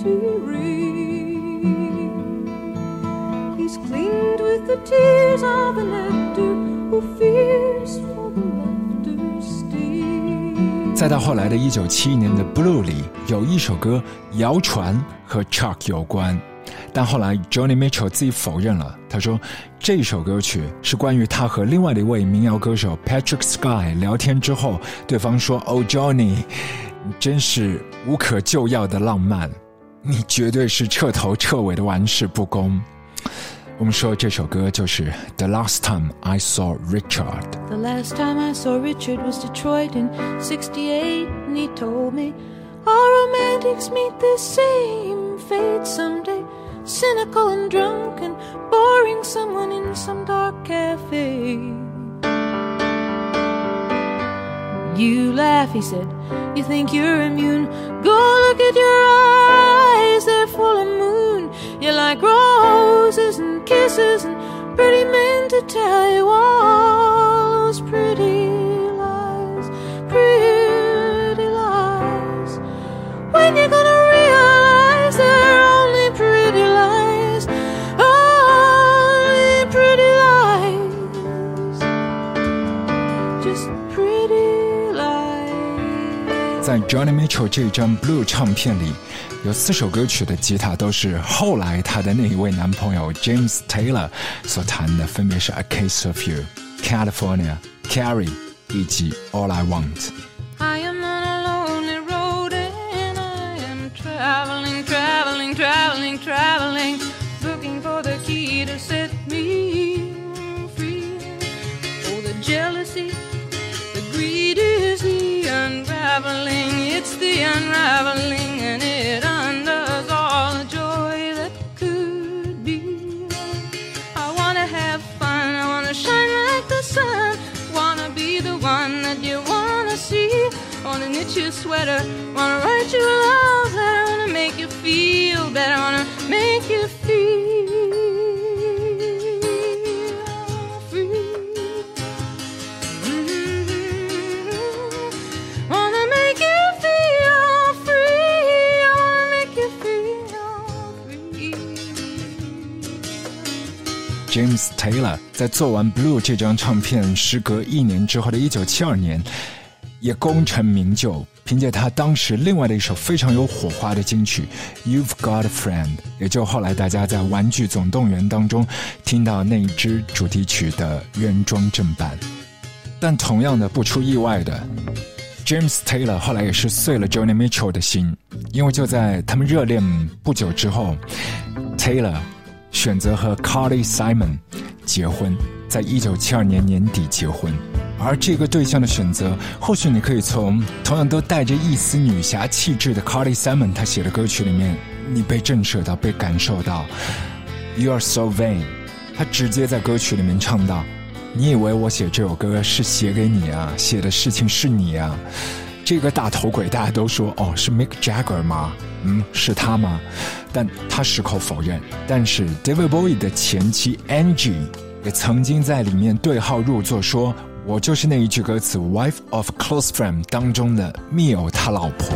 empty ring. He's cleaned with the tears of an ant who fears for the laughter sting. 再到后来的一九七一年的《Blue》里，有一首歌谣传和 Chuck 有关，但后来 Johnny Mitchell 自己否认了。他说这首歌曲是关于他和另外的一位民谣歌手 Patrick Sky 聊天之后，对方说：“哦，Johnny，你真是无可救药的浪漫，你绝对是彻头彻尾的玩世不恭。”我们说这首歌就是《The Last Time I Saw Richard》。 The last time I saw Richard was Detroit in 68, and he told me all romantics meet the same fate someday. Cynical and drunk and boring someone in some dark cafe. You laugh, he said. You think you're immune. Go look at your eyes, they're full of moon. You like roses and kisses and pretty men to tell you all those pretty lies, pretty lies. When you gonna Johnny Mitchell 这张 Blue 唱片里，有四首歌曲的吉他都是后来她的那一位男朋友 James Taylor 所弹的，分别是《A Case of You》、《California》、《Carrie》以及《All I Want》。Traveling, traveling, traveling, traveling, unraveling, and it undoes all the joy that could be. I wanna have fun, I wanna shine like the sun, wanna be the one that you wanna see. Wanna knit you a sweater, wanna write you a love letter, wanna make you feel better, wanna make you James Taylor 在做完《Blue》这张唱片，时隔一年之后的1972年，也功成名就。凭借他当时另外的一首非常有火花的金曲《You've Got a Friend》，也就后来大家在《玩具总动员》当中听到那一支主题曲的原装正版。但同样的，不出意外的，James Taylor 后来也是碎了 Johnny Mitchell 的心，因为就在他们热恋不久之后，Taylor 选择和 Carly Simon 结婚，在一九七二年年底结婚。而这个对象的选择，或许你可以从同样都带着一丝女侠气质的 Carly Simon 她写的歌曲里面，你被震慑到，被感受到。You are so vain，他直接在歌曲里面唱到：“你以为我写这首歌是写给你啊？写的事情是你啊？”这个大头鬼大家都说，哦，是 Mick Jagger 吗？嗯，是他吗？但他矢口否认。但是 David Bowie 的前妻 Angie 也曾经在里面对号入座，说：“我就是那一句歌词 Wife of Close Friend 当中的 Mill 他老婆。”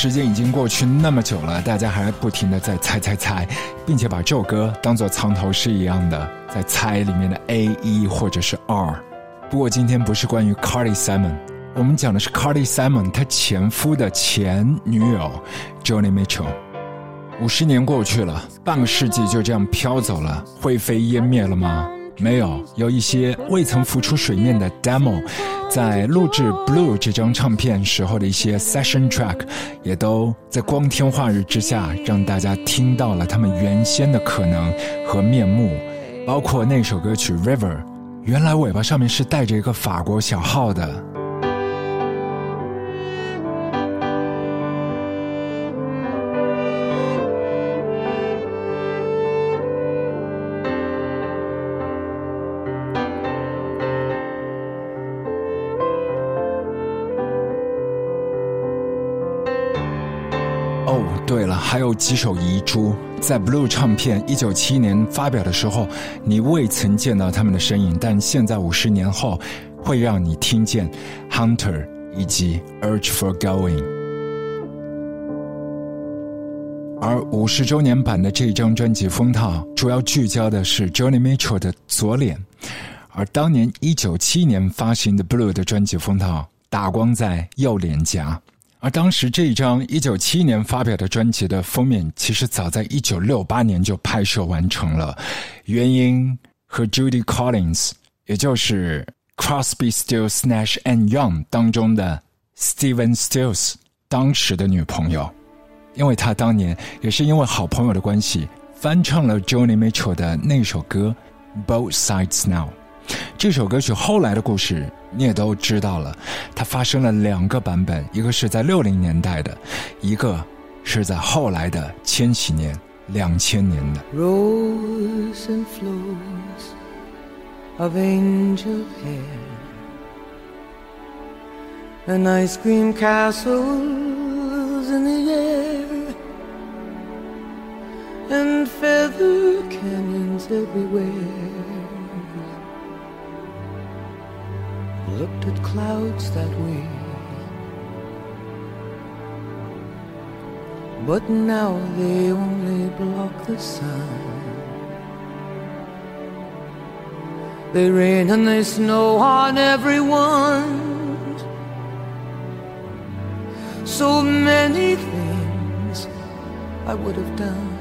时间已经过去那么久了，大家还不停的在猜猜猜，并且把这首歌当做藏头诗一样的在猜里面的 A、E 或者是 R。不过今天不是关于 Carly Simon，我们讲的是 Carly Simon 她前夫的前女友 jony Mitchell。五十年过去了，半个世纪就这样飘走了，灰飞烟灭了吗？没有，有一些未曾浮出水面的 demo，在录制《Blue》这张唱片时候的一些 session track，也都在光天化日之下让大家听到了他们原先的可能和面目，包括那首歌曲《River》，原来尾巴上面是带着一个法国小号的。有几首遗珠，在 Blue 唱片一九七一年发表的时候，你未曾见到他们的身影，但现在五十年后，会让你听见 Hunter 以及 Urge for Going。而五十周年版的这张专辑封套，主要聚焦的是 Johnny Mitchell 的左脸，而当年一九七一年发行的 Blue 的专辑封套，打光在右脸颊。而当时这一张一九七一年发表的专辑的封面，其实早在一九六八年就拍摄完成了。原因和 Judy Collins，也就是 Crosby, Stills, Nash and Young 当中的 Steven Stills 当时的女朋友，因为他当年也是因为好朋友的关系，翻唱了 Johnny Mitchell 的那首歌《Both Sides Now》。这首歌曲后来的故事你也都知道了，它发生了两个版本，一个是在六零年代的，一个是在后来的千禧年、两千年的。Rose and flows of angel hair and ice cream castles in the air and feather canyons everywhere. Looked at clouds that way. But now they only block the sun. They rain and they snow on everyone. So many things I would have done,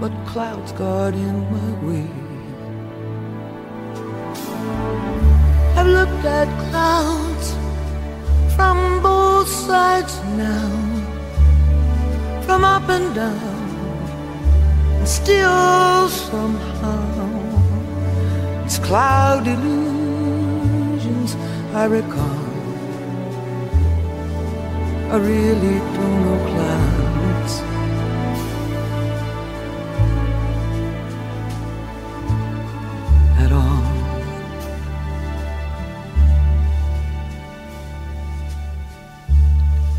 but clouds got in my way. I've looked at clouds from both sides now, from up and down, and still somehow it's cloud illusions I recall. I really don't know clouds.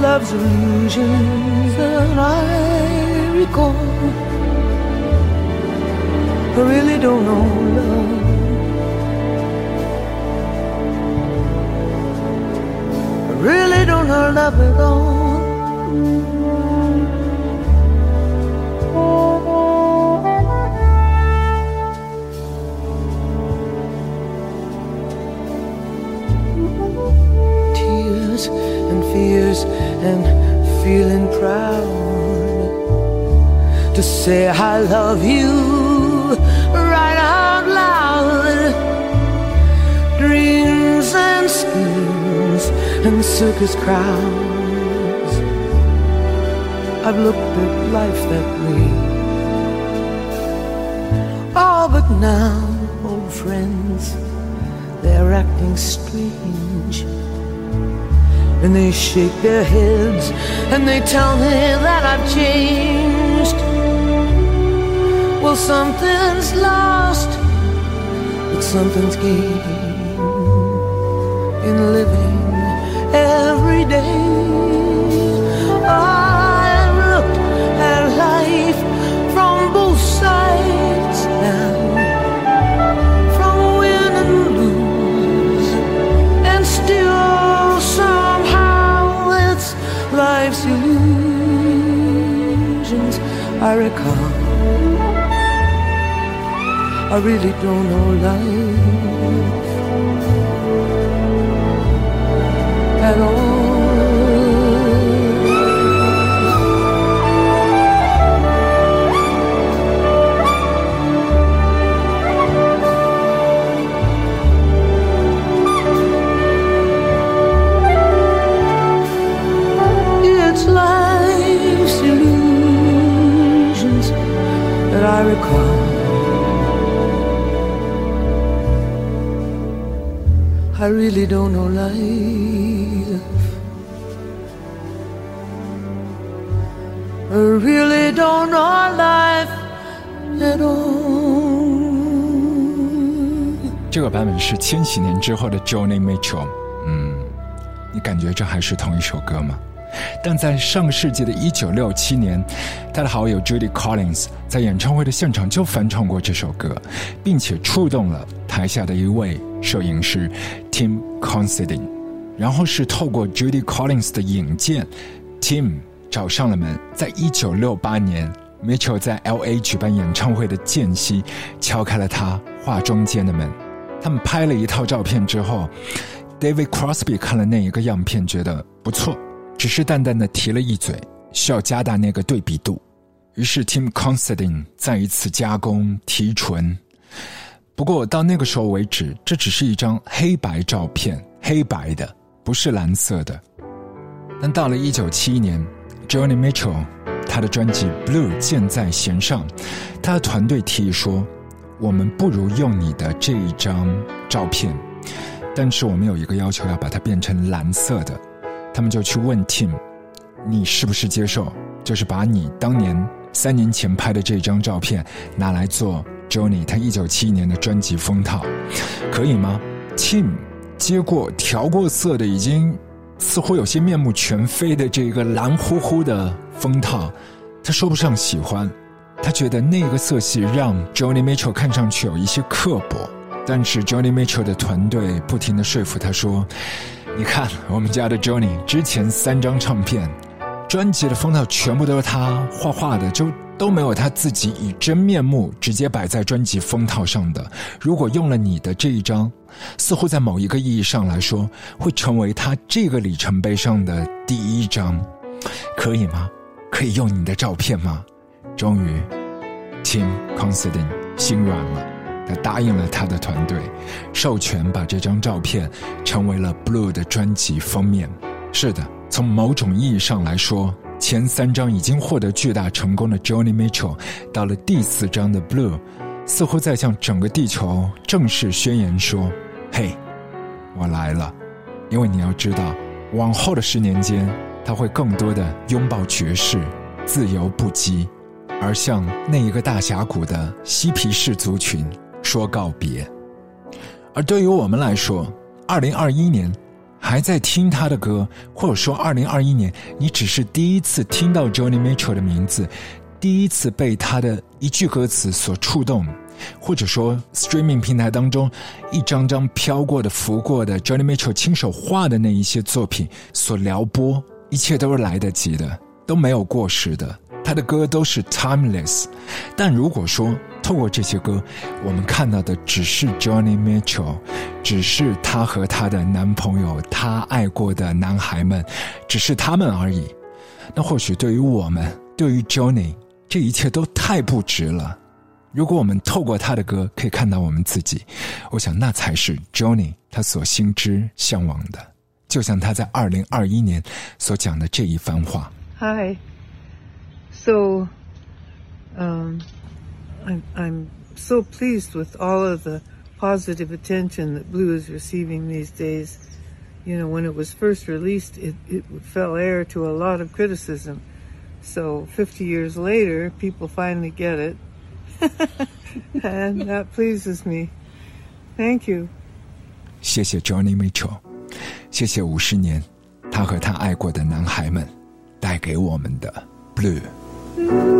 love's illusions that I recall. I really don't know love. I really don't know love at all. Tears and feeling proud to say I love you right out loud. Dreams and schemes and circus crowds. I've looked at life that way. Oh, but now, old friends, they're acting strange. And they shake their heads and they tell me that I've changed. Well, something's lost, but something's gained in living every day. Life's illusions I recall. I really don't know life at all. I recall. I really don't know life. I really don't know life at all. 这个版本是千禧年之后的 Joni Mitchell。嗯，你感觉这还是同一首歌吗？但在上世纪的一九六七年，他的好友 Judy Collins 在演唱会的现场就翻唱过这首歌，并且触动了台下的一位摄影师 Tim Considine。然后是透过 Judy Collins 的引荐，Tim 找上了门，在一九六八年 Mitchell 在 L.A. 举办演唱会的间隙，敲开了他化妆间的门。他们拍了一套照片之后，David Crosby 看了那一个样片，觉得不错，只是淡淡的提了一嘴，需要加大那个对比度。于是 Tim Considine 再一次加工提纯。不过到那个时候为止，这只是一张黑白照片，黑白的，不是蓝色的。但到了一九七一年，Johnny Mitchell 他的专辑《Blue》箭在弦上，他的团队提议说：“我们不如用你的这一张照片，但是我们有一个要求，要把它变成蓝色的。”他们就去问 Tim：“ 你是不是接受？就是把你当年三年前拍的这张照片拿来做 Johnny 他一九七一年的专辑封套，可以吗？”Tim 接过调过色的已经。似乎有些面目全非的这个蓝乎乎的封套，他说不上喜欢，他觉得那个色系让 Johnny Mitchell 看上去有一些刻薄。但是 Johnny Mitchell 的团队不停的说服他说：“你看，我们家的 Johnny 之前三张唱片，专辑的封套全部都是他画画的，就。”都没有他自己以真面目直接摆在专辑封套上的。如果用了你的这一张，似乎在某一个意义上来说，会成为他这个里程碑上的第一张，可以吗？可以用你的照片吗？终于，Tim Considine 心软了，他答应了他的团队，授权把这张照片成为了 Blue 的专辑封面。是的，从某种意义上来说。前三张已经获得巨大成功的 Johnny Mitchell，到了第四张的 Blue，似乎在向整个地球正式宣言说：“嘿，我来了。”因为你要知道，往后的十年间，他会更多的拥抱爵士、自由不羁，而像那一个大峡谷的嬉皮士族群说告别。而对于我们来说，二零二一年。还在听他的歌，或者说，二零二一年你只是第一次听到 Johnny Mitchell 的名字，第一次被他的一句歌词所触动，或者说，streaming 平台当中一张张飘过的、浮过的 Johnny Mitchell 亲手画的那一些作品所撩拨，一切都是来得及的，都没有过时的。他的歌都是 timeless，但如果说透过这些歌，我们看到的只是 Johnny Mitchell，只是他和他的男朋友，他爱过的男孩们，只是他们而已，那或许对于我们，对于 Johnny，这一切都太不值了。如果我们透过他的歌可以看到我们自己，我想那才是 Johnny 他所心之向往的。就像他在二零二一年所讲的这一番话。Hi。so um, I'm, I'm so pleased with all of the positive attention that Blue is receiving these days. You know, when it was first released, it, it fell heir to a lot of criticism. So 50 years later, people finally get it. and that pleases me. Thank you. 谢谢 Johnny Mitchell，谢谢五十年他和他爱过的男孩们带给我们的 Blue。 Ooh.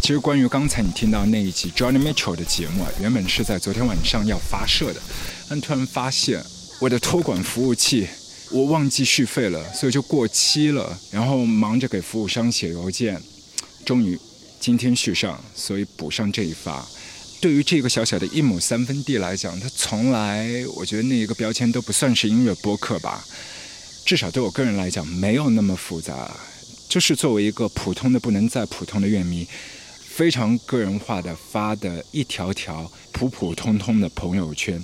其实关于刚才你听到那一集 Johnny Mitchell 的节目啊，原本是在昨天晚上要发射的，但突然发现我的托管服务器我忘记续费了，所以就过期了。然后忙着给服务商写邮件，终于今天续上，所以补上这一发。对于这个小小的一亩三分地来讲，它从来我觉得那一个标签都不算是音乐播客吧，至少对我个人来讲没有那么复杂，就是作为一个普通的不能再普通的乐迷。非常个人化的发的一条条普普通通的朋友圈，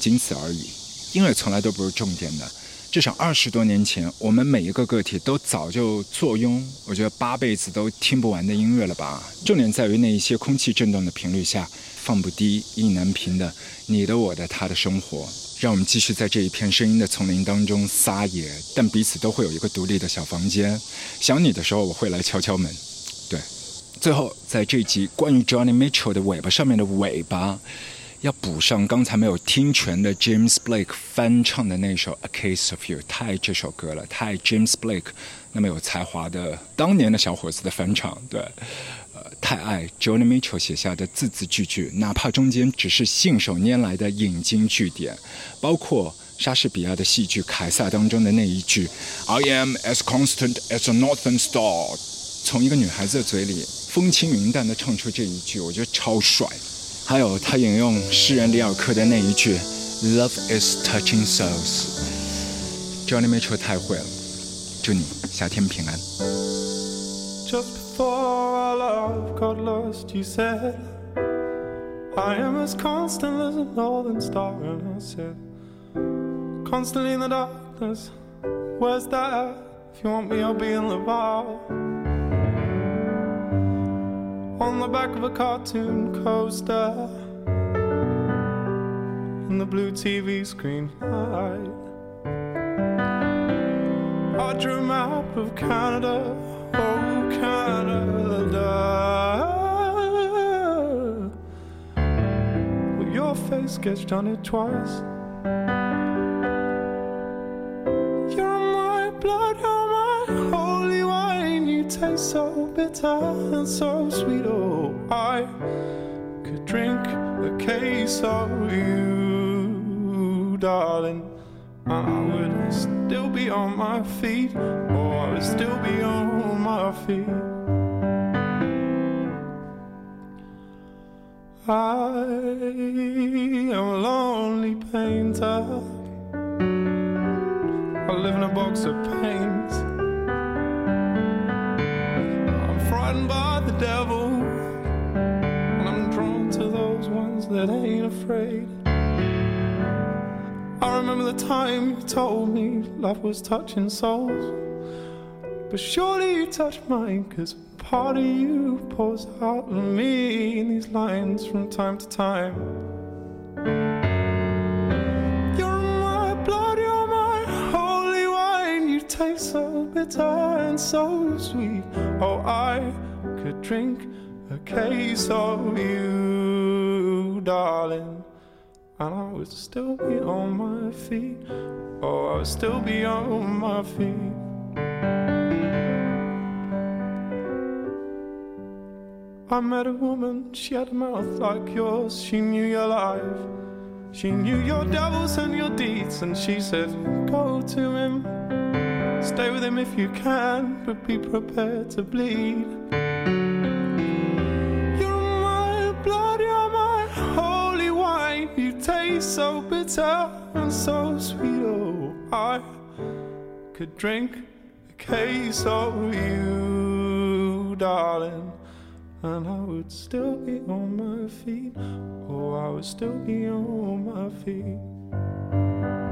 仅此而已。音乐从来都不是重点的，至少二十多年前，我们每一个个体都早就坐拥我觉得八辈子都听不完的音乐了吧。重点在于那一些空气震动的频率下，放不低、意难平的你的、我的、他的生活。让我们继续在这一片声音的丛林当中撒野，但彼此都会有一个独立的小房间。想你的时候，我会来敲敲门。最后，在这集关于 Johnny Mitchell 的尾巴上面的尾巴，要补上刚才没有听全的 James Blake 翻唱的那首《A Case of You》，太这首歌了，太 James Blake 那么有才华的当年的小伙子的翻唱，对，呃，太爱 Johnny Mitchell 写下的字字句句，哪怕中间只是信手拈来的引经据典，包括莎士比亚的戏剧《凯撒》当中的那一句 “I am as constant as a northern star”，从一个女孩子的嘴里。风轻云淡地唱出这一句，我觉得超帅。还有他引用诗人里尔克的那一句 “Love is touching souls”。Johnny Mitchell 太会了，祝你夏天平安。 Just before our love got lost, you said, I am as constant as a northern star. And I said, Constantly in the darkness, where's that? If you want me, I'll be in the bar. On the back of a cartoon coaster, in the blue TV screen light. I drew a map of Canada, oh Canada. Your face sketched on it twice. Bitter and so sweet. Oh, I could drink a case of you, darling. I would still be on my feet, or I would still be on my feet. I am a lonely painter. I live in a box of paints. That ain't afraid. I remember the time you told me love was touching souls. But surely you touched mine, cause part of you pours out of me in these lines from time to time. You're my blood, you're my holy wine. You taste so bitter and so sweet. Oh, I could drink a case of you, darling. And I would still be on my feet. Oh, I would still be on my feet. I met a woman, she had a mouth like yours. She knew your life. She knew your devils and your deeds. And she said, Go to him. Stay with him if you can, but be prepared to bleed. So bitter and so sweet. Oh, I could drink a case of you, darling. And I would still be on my feet. Oh, I would still be on my feet.